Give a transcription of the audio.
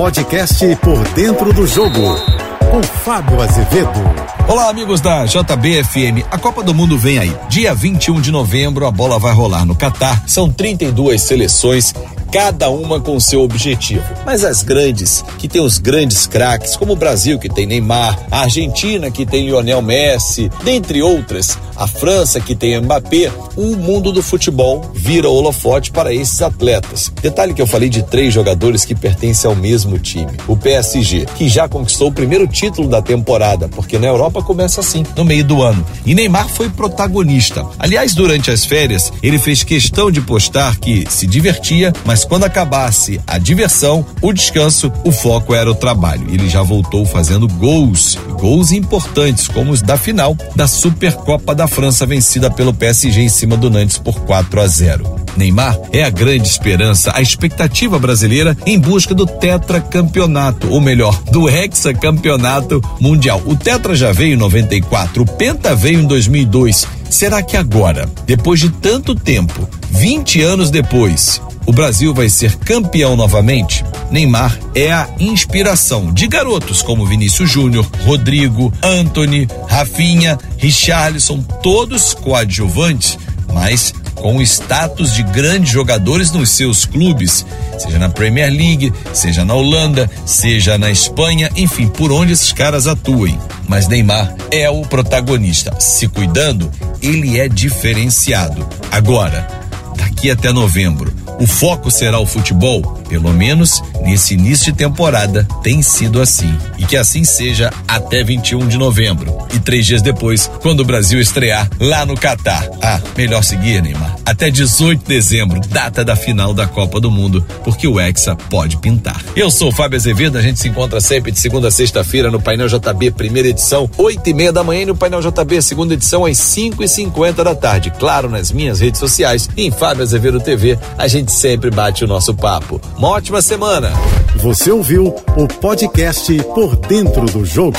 podcast Por Dentro do Jogo, com Fábio Azevedo. Olá, amigos da JBFM. A Copa do Mundo vem aí. Dia 21 de novembro, a bola vai rolar no Catar. São 32 seleções cada uma com seu objetivo. Mas as grandes, que tem os grandes craques, como o Brasil, que tem Neymar, a Argentina, que tem Lionel Messi, dentre outras, a França, que tem Mbappé, o mundo do futebol vira holofote para esses atletas. Detalhe que eu falei de três jogadores que pertencem ao mesmo time. O PSG, que já conquistou o primeiro título da temporada, porque na Europa começa assim, no meio do ano. E Neymar foi protagonista. Aliás, durante as férias, ele fez questão de postar que se divertia, mas mas quando acabasse a diversão, o descanso, o foco era o trabalho. Ele já voltou fazendo gols, gols importantes, como os da final da Supercopa da França, vencida pelo PSG em cima do Nantes por 4 a 0. Neymar é a grande esperança, a expectativa brasileira em busca do tetracampeonato, ou melhor, do hexacampeonato mundial. O tetra já veio em 94, o penta veio em 2002. Será que agora, depois de tanto tempo, 20 anos depois, o Brasil vai ser campeão novamente? Neymar é a inspiração de garotos como Vinícius Júnior, Rodrigo, Anthony, Rafinha, Richarlison, todos coadjuvantes, mas com status de grandes jogadores nos seus clubes, seja na Premier League, seja na Holanda, seja na Espanha, enfim, por onde esses caras atuem. Mas Neymar é o protagonista. Se cuidando, ele é diferenciado. Agora, daqui até novembro, o foco será o futebol? Pelo menos nesse início de temporada tem sido assim. E que assim seja até 21 de novembro. E três dias depois, quando o Brasil estrear lá no Catar. Ah, melhor seguir, Neymar. Até 18 de dezembro, data da final da Copa do Mundo, porque o Hexa pode pintar. Eu sou o Fábio Azevedo, a gente se encontra sempre de segunda a sexta-feira no Painel JB, primeira edição, oito e meia da manhã, e no Painel JB, segunda edição, às cinco e cinquenta da tarde. Claro, nas minhas redes sociais em Fábio Azevedo TV, a gente sempre bate o nosso papo. Uma ótima semana. Você ouviu o podcast Por Dentro do Jogo.